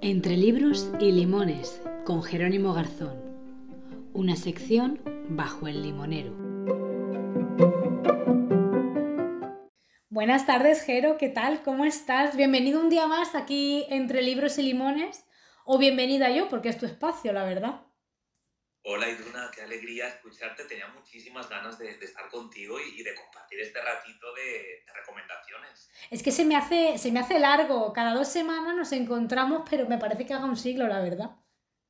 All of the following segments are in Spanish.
Entre libros y limones con Jerónimo Garzón. Una sección bajo el limonero. Buenas tardes, Jero, ¿qué tal? ¿Cómo estás? Bienvenido un día más aquí entre libros y limones. O bienvenida yo, porque es tu espacio, la verdad. Qué alegría escucharte. Tenía muchísimas ganas de, estar contigo y, de compartir este ratito de, recomendaciones. Es que se me, hace, se me hace largo. Cada dos semanas nos encontramos, pero me parece que haga un siglo, la verdad.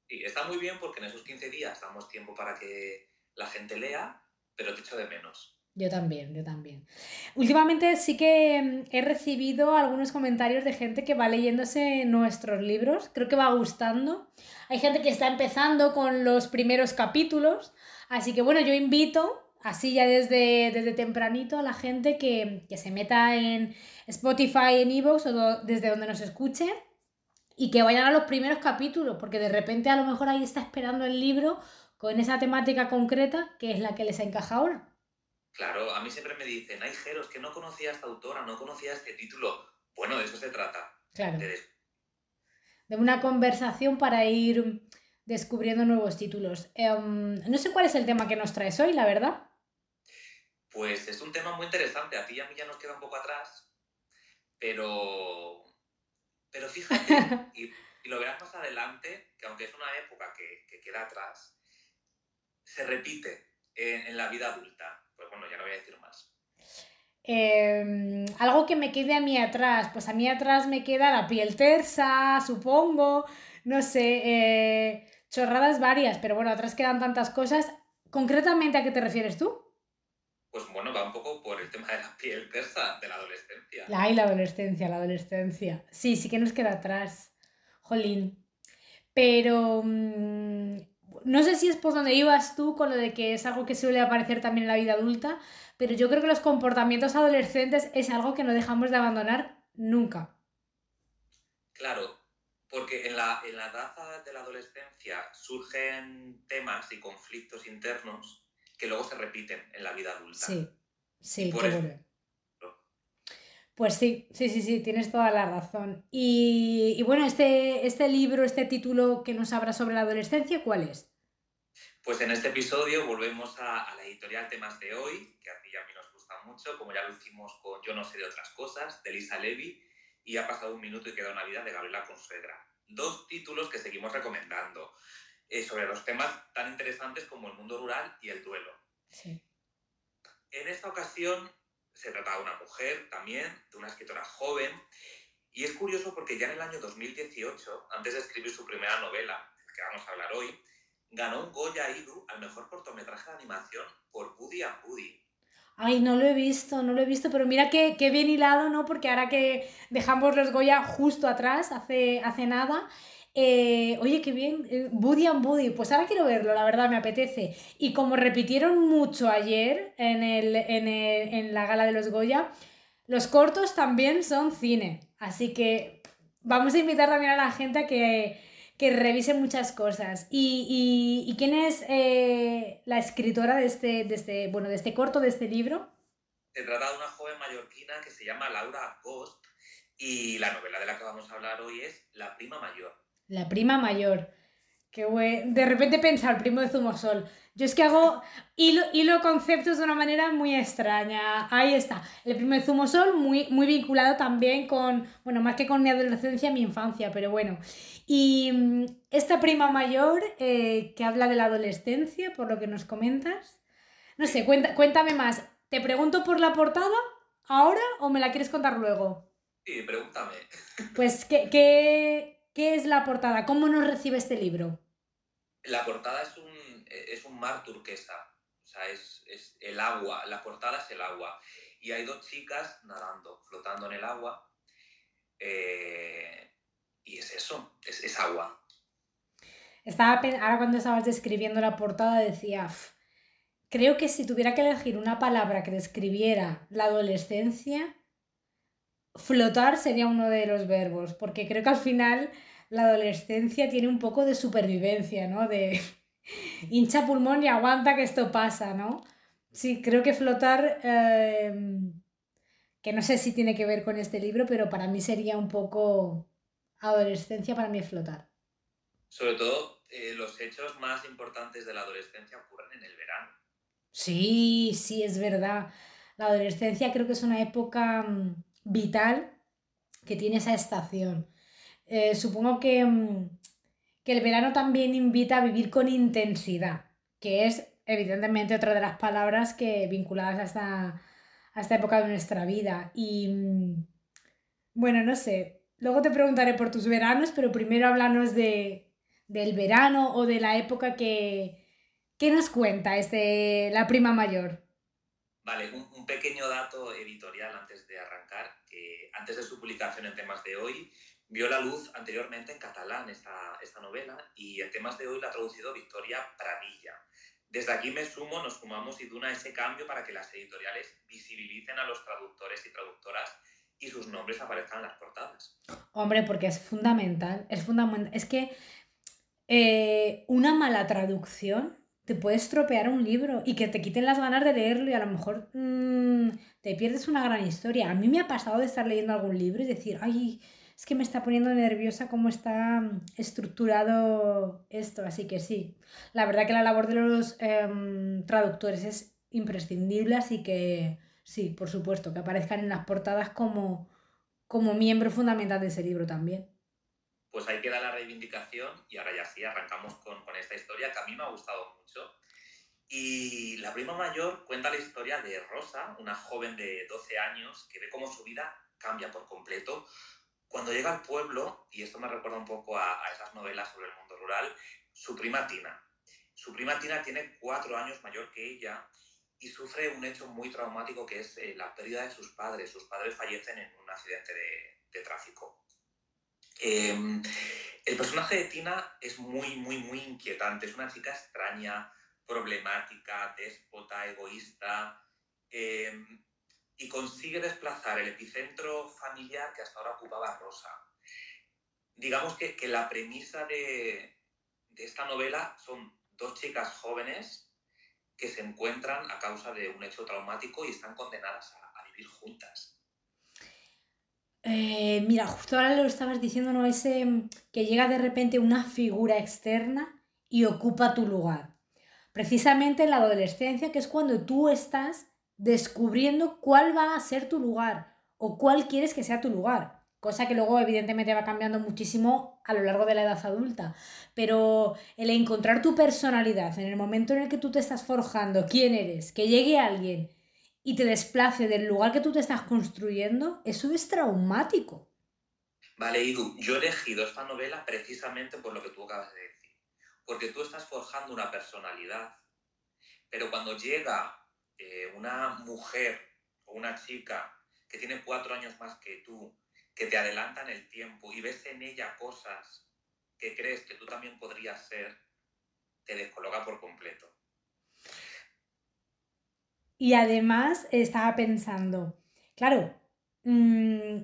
Sí, está muy bien porque en esos 15 días damos tiempo para que la gente lea, pero te echo de menos. Yo también, yo también. Últimamente sí que mm, he recibido algunos comentarios de gente que va leyéndose nuestros libros, creo que va gustando. Hay gente que está empezando con los primeros capítulos, así que bueno, yo invito, así ya desde, desde tempranito, a la gente que, se meta en Spotify, en Evox o desde donde nos escuche y que vayan a los primeros capítulos, porque de repente a lo mejor ahí está esperando el libro con esa temática concreta que es la que les encaja ahora. Claro, a mí siempre me dicen, ay, Jero, es que no conocía a esta autora, no conocía este título. Bueno, de eso se trata. Claro. De, una conversación para ir descubriendo nuevos títulos. Em, no sé cuál es el tema que nos traes hoy, la verdad. Pues es un tema muy interesante. A ti y a mí ya nos queda un poco atrás, pero, pero fíjate, y, lo verás más adelante, que aunque es una época que, queda atrás, se repite en la vida adulta bueno, ya no voy a decir más. Em, algo que me quede a mí atrás, pues a mí atrás me queda la piel tersa, supongo, no sé, eh, chorradas varias, pero bueno, atrás quedan tantas cosas. ¿Concretamente a qué te refieres tú? Pues bueno, va un poco por el tema de la piel tersa, de la adolescencia. Ay, la adolescencia, la adolescencia. Sí, sí que nos queda atrás. Jolín. Pero mm, no sé si es por donde ibas tú con lo de que es algo que suele aparecer también en la vida adulta, pero yo creo que los comportamientos adolescentes es algo que no dejamos de abandonar nunca. Claro, porque en la, en la edad de la adolescencia surgen temas y conflictos internos que luego se repiten en la vida adulta. Sí, sí, qué bueno. Pues sí, sí, sí, sí, tienes toda la razón. Y, bueno, este, este libro, este título que nos habla sobre la adolescencia, ¿cuál es? Pues en este episodio volvemos a, la editorial Temas de hoy, que a ti y a mí nos gusta mucho, como ya lo hicimos con Yo no sé de otras cosas, de Lisa Levy, y ha pasado un minuto y queda una vida de Gabriela Consuegra. Dos títulos que seguimos recomendando eh, sobre los temas tan interesantes como el mundo rural y el duelo. Sí. En esta ocasión se trata de una mujer también, de una escritora joven, y es curioso porque ya en el año 2018, antes de escribir su primera novela, que vamos a hablar hoy, ganó un Goya Idu al mejor cortometraje de animación por Woody and Woody. Ay, no lo he visto, no lo he visto, pero mira qué, qué bien hilado, ¿no? Porque ahora que dejamos los Goya justo atrás, hace, hace nada, eh, oye, qué bien, eh, Buddy and Buddy, pues ahora quiero verlo, la verdad, me apetece. Y como repitieron mucho ayer en, el, en, en la gala de los Goya, los cortos también son cine. Así que vamos a invitar también a la gente a que que revise muchas cosas. ¿Y, quién es eh, la escritora de este, de, este, bueno, de este corto, de este libro? Se trata de una joven mallorquina que se llama Laura Ghost y la novela de la que vamos a hablar hoy es La prima mayor. La prima mayor. Qué bueno. De repente pensar, primo de Zumosol. Yo es que hago hilo, hilo conceptos de una manera muy extraña. Ahí está. El primo de Zumosol, muy, muy vinculado también con, bueno, más que con mi adolescencia, mi infancia, pero bueno. Y mm, esta prima mayor eh, que habla de la adolescencia, por lo que nos comentas. No sé, cuéntame más. ¿Te pregunto por la portada ahora o me la quieres contar luego? Sí, pregúntame. Pues, ¿qué, qué, ¿Qué es la portada? ¿Cómo nos recibe este libro? La portada es un, es un mar turquesa, o sea, es, el agua, la portada es el agua. Y hay dos chicas nadando, flotando en el agua. Eh, y es eso, es, agua. Estaba, ahora cuando estabas describiendo la portada decía, creo que si tuviera que elegir una palabra que describiera la adolescencia, flotar sería uno de los verbos, porque creo que al final la adolescencia tiene un poco de supervivencia, ¿no? De hincha pulmón y aguanta que esto pasa, ¿no? Sí, creo que flotar... Em, que no sé si tiene que ver con este libro, pero para mí sería un poco adolescencia para mí flotar. Sobre todo, eh, los hechos más importantes de la adolescencia ocurren en el verano. Sí, sí, es verdad. La adolescencia creo que es una época mm, vital que tiene esa estación. Eh, supongo que, mm, que el verano también invita a vivir con intensidad, que es evidentemente otra de las palabras que vinculadas a esta, a esta época de nuestra vida. Y mm, bueno, no sé, luego te preguntaré por tus veranos, pero primero háblanos de, del verano o de la época que, ¿Qué nos cuenta este, la prima mayor? Vale, un, pequeño dato editorial antes de arrancar. que antes de su publicación en temas de hoy, vio la luz anteriormente en catalán esta, esta novela y en temas de hoy la ha traducido Victoria Pradilla. Desde aquí me sumo, nos sumamos y duna ese cambio para que las editoriales visibilicen a los traductores y traductoras y sus nombres aparezcan en las portadas. Hombre, porque es fundamental, es fundamental. Es que eh, una mala traducción te puedes estropear un libro y que te quiten las ganas de leerlo y a lo mejor mm, te pierdes una gran historia. A mí me ha pasado de estar leyendo algún libro y decir, ay, es que me está poniendo nerviosa cómo está mm, estructurado esto. Así que sí, la verdad que la labor de los em, traductores es imprescindible, así que sí, por supuesto, que aparezcan en las portadas como, como miembro fundamental de ese libro también pues ahí queda la reivindicación y ahora ya sí, arrancamos con, con, esta historia que a mí me ha gustado mucho. Y la prima mayor cuenta la historia de Rosa, una joven de 12 años que ve cómo su vida cambia por completo cuando llega al pueblo, y esto me recuerda un poco a, a esas novelas sobre el mundo rural, su prima Tina. Su prima Tina tiene cuatro años mayor que ella y sufre un hecho muy traumático que es eh, la pérdida de sus padres. Sus padres fallecen en un accidente de, de tráfico. Em, el personaje de Tina es muy, muy, muy inquietante. Es una chica extraña, problemática, déspota, egoísta, em, y consigue desplazar el epicentro familiar que hasta ahora ocupaba Rosa. Digamos que, la premisa de, esta novela son dos chicas jóvenes que se encuentran a causa de un hecho traumático y están condenadas a vivir juntas. Eh, mira, justo ahora lo estabas diciendo, ¿no? Ese mm, que llega de repente una figura externa y ocupa tu lugar. Precisamente en la adolescencia, que es cuando tú estás descubriendo cuál va a ser tu lugar o cuál quieres que sea tu lugar. Cosa que luego evidentemente va cambiando muchísimo a lo largo de la edad adulta. Pero el encontrar tu personalidad en el momento en el que tú te estás forjando quién eres, que llegue alguien y te desplace del lugar que tú te estás construyendo, eso es traumático. Vale, Idu, yo he elegido esta novela precisamente por lo que tú acabas de decir. Porque tú estás forjando una personalidad, pero cuando llega eh, una mujer o una chica que tiene cuatro años más que tú, que te adelanta en el tiempo y ves en ella cosas que crees que tú también podrías ser, te descoloca por completo. Y además estaba pensando, claro, mm,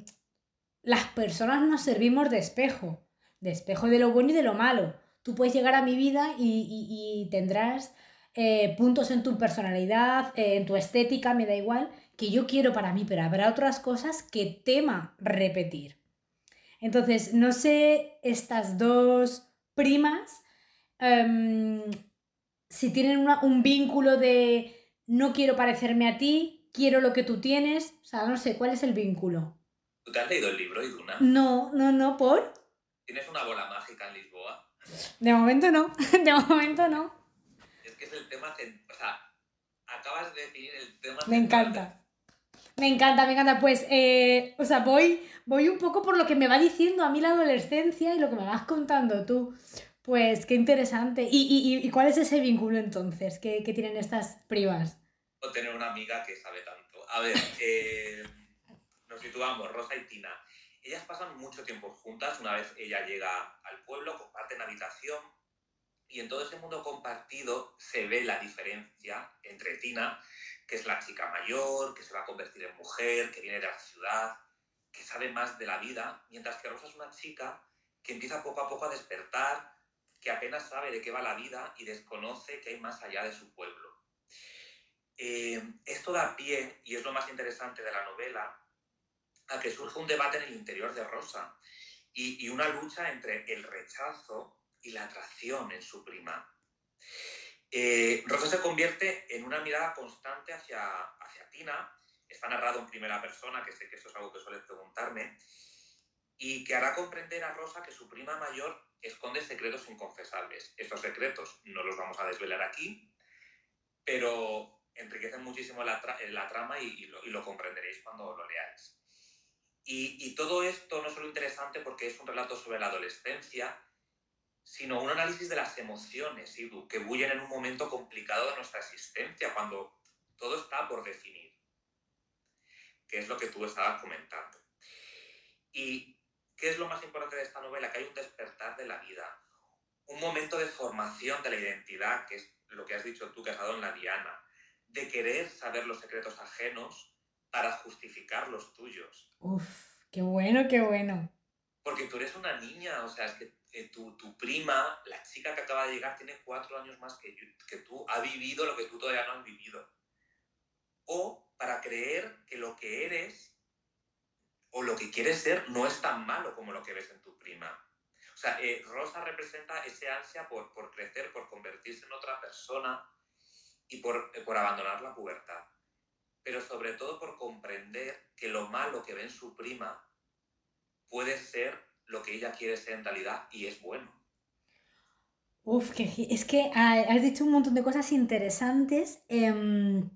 las personas nos servimos de espejo, de espejo de lo bueno y de lo malo. Tú puedes llegar a mi vida y, tendrás eh, puntos en tu personalidad, eh, en tu estética, me da igual, que yo quiero para mí, pero habrá otras cosas que tema repetir. Entonces, no sé estas dos primas em, si tienen un vínculo de no quiero parecerme a ti, quiero lo que tú tienes. O sea, no sé, ¿cuál es el vínculo? ¿Tú te has leído el libro, Iduna? No, no, no, ¿por? ¿Tienes una bola mágica en Lisboa? De momento no, de momento no. Es que es el tema, o sea, acabas de definir el tema. Me encanta. Me encanta, me encanta. Pues, eh, o sea, voy, voy un poco por lo que me va diciendo a mí la adolescencia y lo que me vas contando tú. Pues qué interesante. ¿Y, cuál es ese vínculo entonces que, tienen estas primas? Tener una amiga que sabe tanto. A ver, eh, nos situamos, Rosa y Tina. Ellas pasan mucho tiempo juntas. Una vez ella llega al pueblo, comparten habitación. Y en todo ese mundo compartido se ve la diferencia entre Tina, que es la chica mayor, que se va a convertir en mujer, que viene de la ciudad, que sabe más de la vida, mientras que Rosa es una chica que empieza poco a poco a despertar, que apenas sabe de qué va la vida y desconoce que hay más allá de su pueblo. Eh, esto da pie, y es lo más interesante de la novela, a que surge un debate en el interior de Rosa y, una lucha entre el rechazo y la atracción en su prima. Eh, Rosa se convierte en una mirada constante hacia, hacia Tina, está narrado en primera persona, que sé que eso es algo que suele preguntarme, y que hará comprender a Rosa que su prima mayor esconde secretos inconfesables. Estos secretos no los vamos a desvelar aquí, pero enriquecen muchísimo la, trama y, lo, comprenderéis cuando lo leáis. Y, todo esto no es solo interesante porque es un relato sobre la adolescencia, sino un análisis de las emociones que bullen en un momento complicado de nuestra existencia, cuando todo está por definir, que es lo que tú estabas comentando. Y ¿Qué es lo más importante de esta novela? Que hay un despertar de la vida, un momento de formación de la identidad, que es lo que has dicho tú que has dado en la Diana, de querer saber los secretos ajenos para justificar los tuyos. Uf, qué bueno, qué bueno. Porque tú eres una niña, o sea, es que eh, tu, tu, prima, la chica que acaba de llegar, tiene cuatro años más que, que tú, ha vivido lo que tú todavía no has vivido. O para creer que lo que eres o lo que quieres ser no es tan malo como lo que ves en tu prima. O sea, eh, Rosa representa ese ansia por, por, crecer, por convertirse en otra persona y por, eh, por abandonar la pubertad. Pero sobre todo por comprender que lo malo que ve en su prima puede ser lo que ella quiere ser en realidad y es bueno. Uf, que, es que has dicho un montón de cosas interesantes. Em,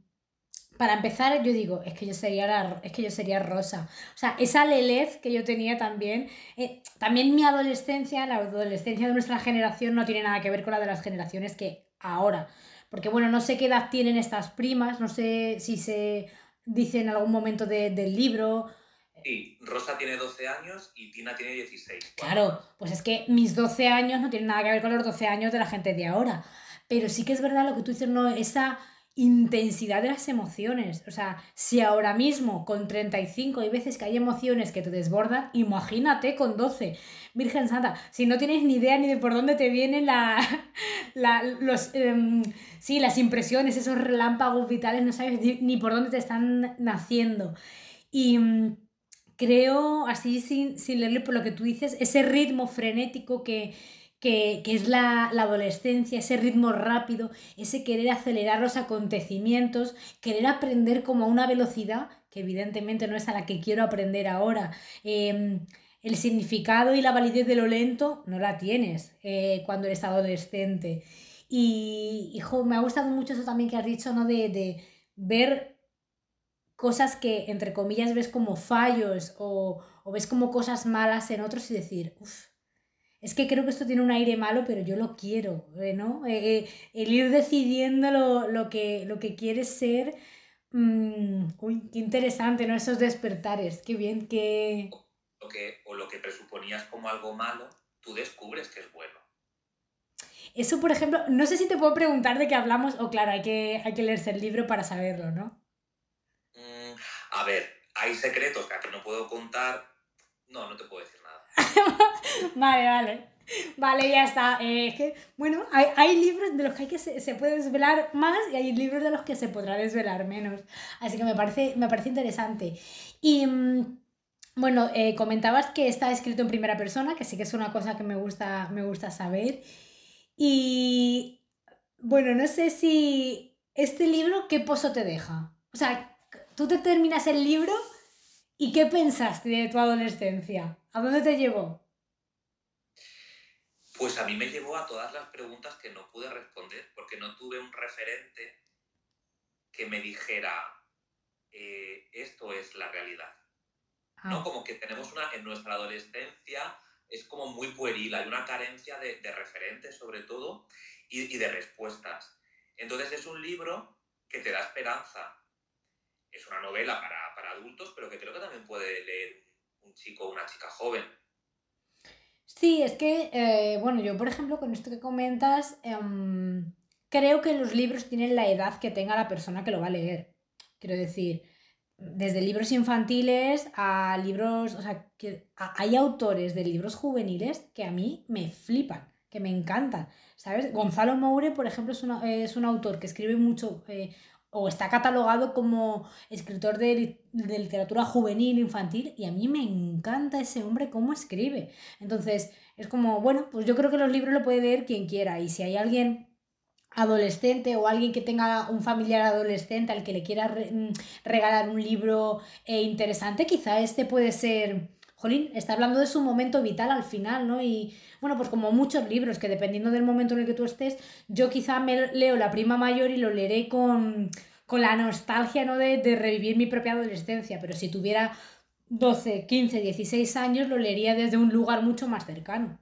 para empezar, yo digo, es que yo sería, es que yo sería rosa. O sea, esa lelez que yo tenía también, eh, también mi adolescencia, la adolescencia de nuestra generación no tiene nada que ver con la de las generaciones que ahora. Porque bueno, no sé qué edad tienen estas primas, no sé si se dice en algún momento del libro. Sí, Rosa tiene 12 años y Tina tiene 16. Claro, pues es que mis 12 años no tienen nada que ver con los 12 años de la gente de ahora. Pero sí que es verdad lo que tú dices, no, esa intensidad de las emociones. O sea, si ahora mismo con 35 hay veces que hay emociones que te desbordan, imagínate con 12. Virgen Santa, si no tienes ni idea ni de por dónde te vienen la, los, em, sí, las impresiones, esos relámpagos vitales, no sabes ni, por dónde te están naciendo. Y mm, creo, así sin, sin leerle por lo que tú dices, ese ritmo frenético que que, es la, adolescencia, ese ritmo rápido, ese querer acelerar los acontecimientos, querer aprender como a una velocidad que evidentemente no es a la que quiero aprender ahora. Em, el significado y la validez de lo lento no la tienes eh, cuando eres adolescente. Y, hijo, me ha gustado mucho eso también que has dicho, ¿no? De, de ver cosas que, entre comillas, ves como fallos o, o ves como cosas malas en otros y decir, uff, es que creo que esto tiene un aire malo, pero yo lo quiero, eh, ¿no? Eh, eh, el ir decidiendo lo, que, lo que quieres ser. Mm, uy, qué interesante, ¿no? Esos despertares, qué bien que... O, que... o lo que presuponías como algo malo, tú descubres que es bueno. Eso, por ejemplo, no sé si te puedo preguntar de qué hablamos, o claro, hay que, hay que leerse el libro para saberlo, ¿no? A ver, hay secretos que aquí no puedo contar. No, no te puedo decir vale, vale. Vale, ya está. Eh, que, bueno, hay, libros de los que, hay que se, puede desvelar más y hay libros de los que se podrá desvelar menos. Así que me parece, me parece interesante. Y mm, bueno, eh, comentabas que está escrito en primera persona, que sí que es una cosa que me gusta, me gusta saber. Y bueno, no sé si este libro, ¿qué pozo te deja? O sea, tú te terminas el libro y ¿qué pensaste de tu adolescencia? ¿A dónde te llevó? Pues a mí me llevó a todas las preguntas que no pude responder porque no tuve un referente que me dijera eh, esto es la realidad. ¿No? Ah. Como que tenemos una, en nuestra adolescencia es como muy pueril, hay una carencia de, referentes sobre todo y, de respuestas. Entonces es un libro que te da esperanza. Es una novela para, para adultos, pero que creo que también puede leer un chico o una chica joven. Sí, es que, eh, bueno, yo por ejemplo con esto que comentas, em, creo que los libros tienen la edad que tenga la persona que lo va a leer. Quiero decir, desde libros infantiles a libros, o sea, hay autores de libros juveniles que a mí me flipan, que me encantan, ¿sabes? Gonzalo Moure, por ejemplo, es, es un autor que escribe mucho, eh, o está catalogado como escritor de, literatura juvenil, infantil, y a mí me encanta ese hombre cómo escribe. Entonces, es como, bueno, pues yo creo que los libros lo puede leer quien quiera, y si hay alguien adolescente o alguien que tenga un familiar adolescente al que le quiera mm, regalar un libro eh, interesante, quizá este puede ser, jolín, está hablando de su momento vital al final, ¿no? Y bueno, pues como muchos libros, que dependiendo del momento en el que tú estés, yo quizá me leo La prima mayor y lo leeré con, la nostalgia, ¿no? De, de revivir mi propia adolescencia, pero si tuviera 12, 15, 16 años, lo leería desde un lugar mucho más cercano.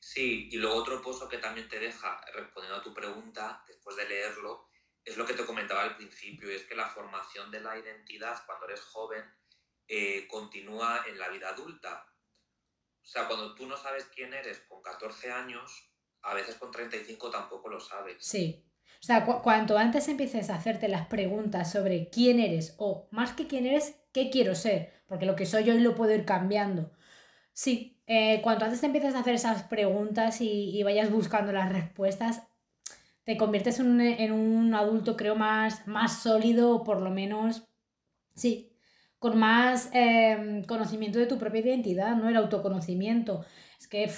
Sí, y luego otro pozo que también te deja, respondiendo a tu pregunta, después de leerlo, es lo que te comentaba al principio, es que la formación de la identidad cuando eres joven eh, continúa en la vida adulta. O sea, cuando tú no sabes quién eres con 14 años, a veces con 35 tampoco lo sabes. Sí. O sea, cuanto antes empieces a hacerte las preguntas sobre quién eres o más que quién eres, qué quiero ser, porque lo que soy hoy lo puedo ir cambiando. Sí, eh, cuanto antes empieces a hacer esas preguntas y, vayas buscando las respuestas, te conviertes en un, en un adulto, creo, más, más sólido, por lo menos, sí, con más em, conocimiento de tu propia identidad, ¿no? El autoconocimiento. Es que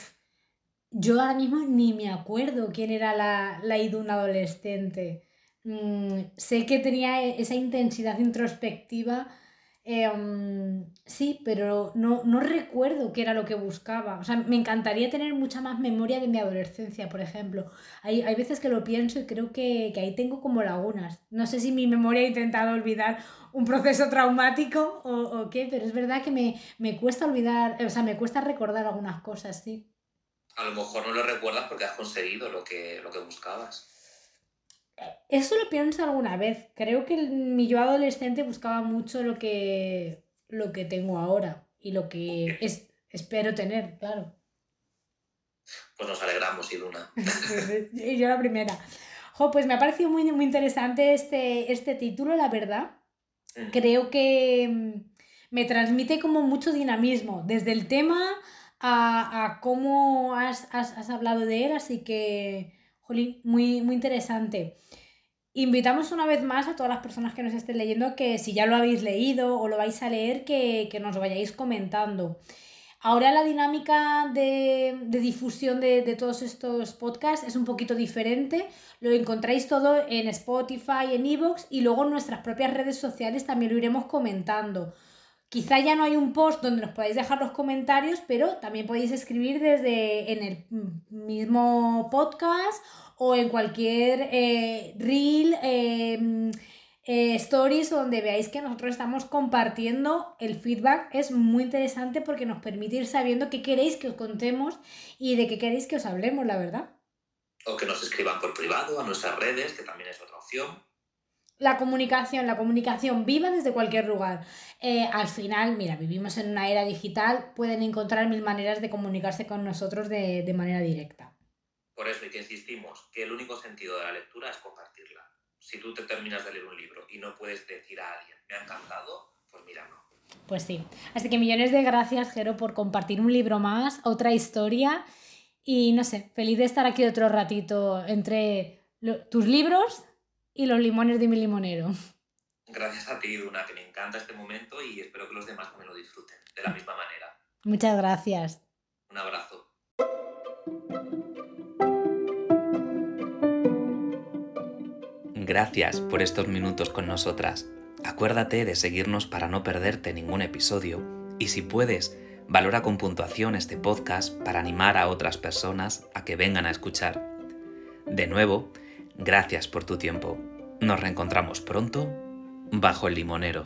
yo ahora mismo ni me acuerdo quién era la, la Iduna adolescente. Mm, sé que tenía e, esa intensidad introspectiva. Em, sí, pero no, no recuerdo qué era lo que buscaba. O sea, me encantaría tener mucha más memoria de mi adolescencia, por ejemplo. Hay, hay veces que lo pienso y creo que, que ahí tengo como lagunas. No sé si mi memoria ha intentado olvidar un proceso traumático o, qué, pero es verdad que me, cuesta olvidar, o sea, me cuesta recordar algunas cosas, sí. A lo mejor no lo recuerdas porque has conseguido lo que, lo que buscabas. Eso lo pienso alguna vez. Creo que mi yo adolescente buscaba mucho lo que, lo que tengo ahora y lo que es, espero tener, claro. Pues nos alegramos, Iduna. y yo la primera. Jo, pues me ha parecido muy, muy interesante este, este título, la verdad creo que mm, me transmite como mucho dinamismo, desde el tema a, cómo has, hablado de él, así que, jolín, muy, muy interesante. Invitamos una vez más a todas las personas que nos estén leyendo que si ya lo habéis leído o lo vais a leer, que, que nos vayáis comentando. Ahora la dinámica de, difusión de, todos estos podcasts es un poquito diferente. Lo encontráis todo en Spotify, en Evox y luego en nuestras propias redes sociales también lo iremos comentando. Quizá ya no hay un post donde nos podáis dejar los comentarios, pero también podéis escribir desde en el mismo podcast o en cualquier eh, reel. Eh, eh, stories donde veáis que nosotros estamos compartiendo el feedback. Es muy interesante porque nos permite ir sabiendo qué queréis que os contemos y de qué queréis que os hablemos, la verdad. O que nos escriban por privado a nuestras redes, que también es otra opción. La comunicación, la comunicación viva desde cualquier lugar. Eh, al final, mira, vivimos en una era digital, pueden encontrar mil maneras de comunicarse con nosotros de, de manera directa. Por eso y que insistimos que el único sentido de la lectura es compartirla si tú te terminas de leer un libro y no puedes decir a alguien, me ha encantado, pues mira, no. Pues sí. Así que millones de gracias, Jero, por compartir un libro más, otra historia. Y no sé, feliz de estar aquí otro ratito entre tus libros y los limones de mi limonero. Gracias a ti, Duna, que me encanta este momento y espero que los demás también lo disfruten de la misma manera. Muchas gracias. Un abrazo. Gracias por estos minutos con nosotras. Acuérdate de seguirnos para no perderte ningún episodio y si puedes, valora con puntuación este podcast para animar a otras personas a que vengan a escuchar. De nuevo, gracias por tu tiempo. Nos reencontramos pronto bajo el limonero.